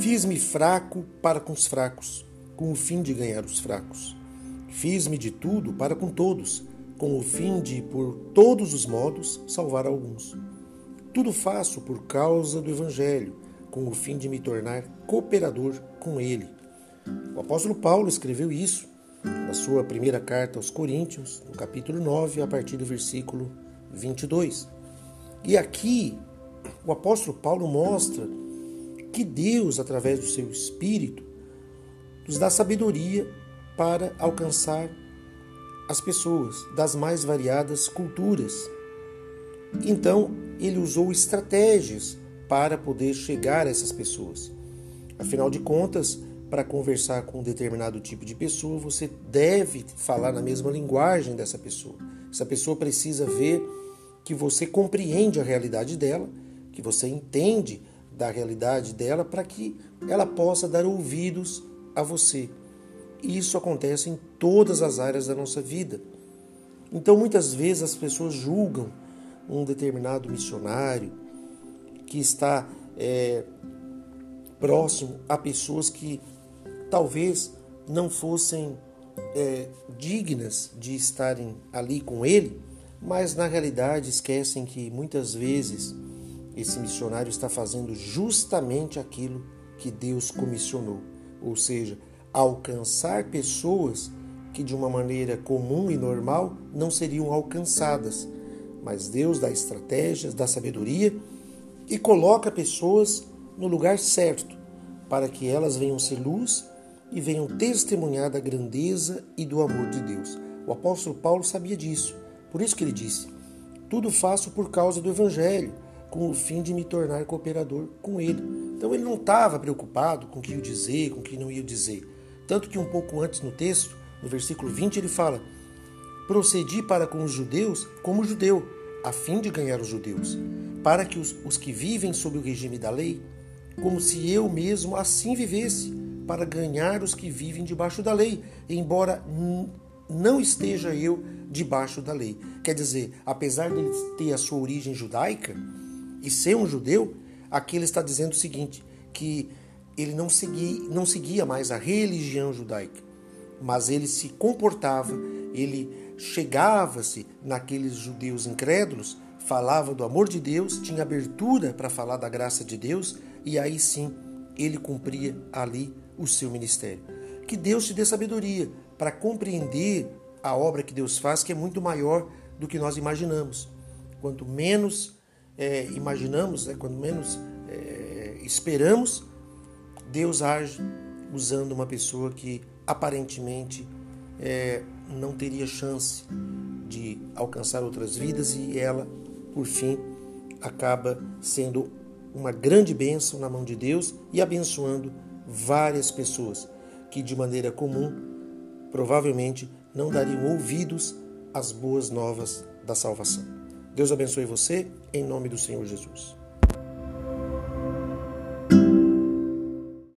Fiz-me fraco para com os fracos, com o fim de ganhar os fracos. Fiz-me de tudo para com todos, com o fim de, por todos os modos, salvar alguns. Tudo faço por causa do Evangelho, com o fim de me tornar cooperador com ele. O apóstolo Paulo escreveu isso na sua primeira carta aos Coríntios, no capítulo 9, a partir do versículo 22. E aqui o apóstolo Paulo mostra que Deus, através do seu Espírito, nos dá sabedoria para alcançar as pessoas das mais variadas culturas. Então, ele usou estratégias para poder chegar a essas pessoas. Afinal de contas, para conversar com um determinado tipo de pessoa, você deve falar na mesma linguagem dessa pessoa. Essa pessoa precisa ver que você compreende a realidade dela, que você entende da realidade dela para que ela possa dar ouvidos a você. E isso acontece em todas as áreas da nossa vida. Então, muitas vezes as pessoas julgam um determinado missionário que está é, próximo a pessoas que talvez não fossem é, dignas de estarem ali com ele, mas na realidade esquecem que muitas vezes esse missionário está fazendo justamente aquilo que Deus comissionou, ou seja, alcançar pessoas que de uma maneira comum e normal não seriam alcançadas. Mas Deus dá estratégias, dá sabedoria e coloca pessoas no lugar certo para que elas venham ser luz e venham testemunhar da grandeza e do amor de Deus. O apóstolo Paulo sabia disso, por isso que ele disse: Tudo faço por causa do Evangelho, com o fim de me tornar cooperador com ele. Então ele não estava preocupado com o que ia dizer, com o que não ia dizer. Tanto que um pouco antes no texto, no versículo 20, ele fala: Procedi para com os judeus como judeu, a fim de ganhar os judeus, para que os, os que vivem sob o regime da lei, como se eu mesmo assim vivesse para ganhar os que vivem debaixo da lei, embora não esteja eu debaixo da lei. Quer dizer, apesar de ter a sua origem judaica e ser um judeu, aqui ele está dizendo o seguinte, que ele não seguia, não seguia mais a religião judaica, mas ele se comportava, ele chegava-se naqueles judeus incrédulos, falava do amor de Deus, tinha abertura para falar da graça de Deus, e aí sim ele cumpria ali o seu ministério. Que Deus te dê sabedoria para compreender a obra que Deus faz, que é muito maior do que nós imaginamos. Quanto menos é, imaginamos, né, quanto menos é, esperamos, Deus age usando uma pessoa que aparentemente é, não teria chance de alcançar outras vidas e ela, por fim, acaba sendo uma grande bênção na mão de Deus e abençoando várias pessoas que, de maneira comum, provavelmente não dariam ouvidos às boas novas da salvação. Deus abençoe você, em nome do Senhor Jesus.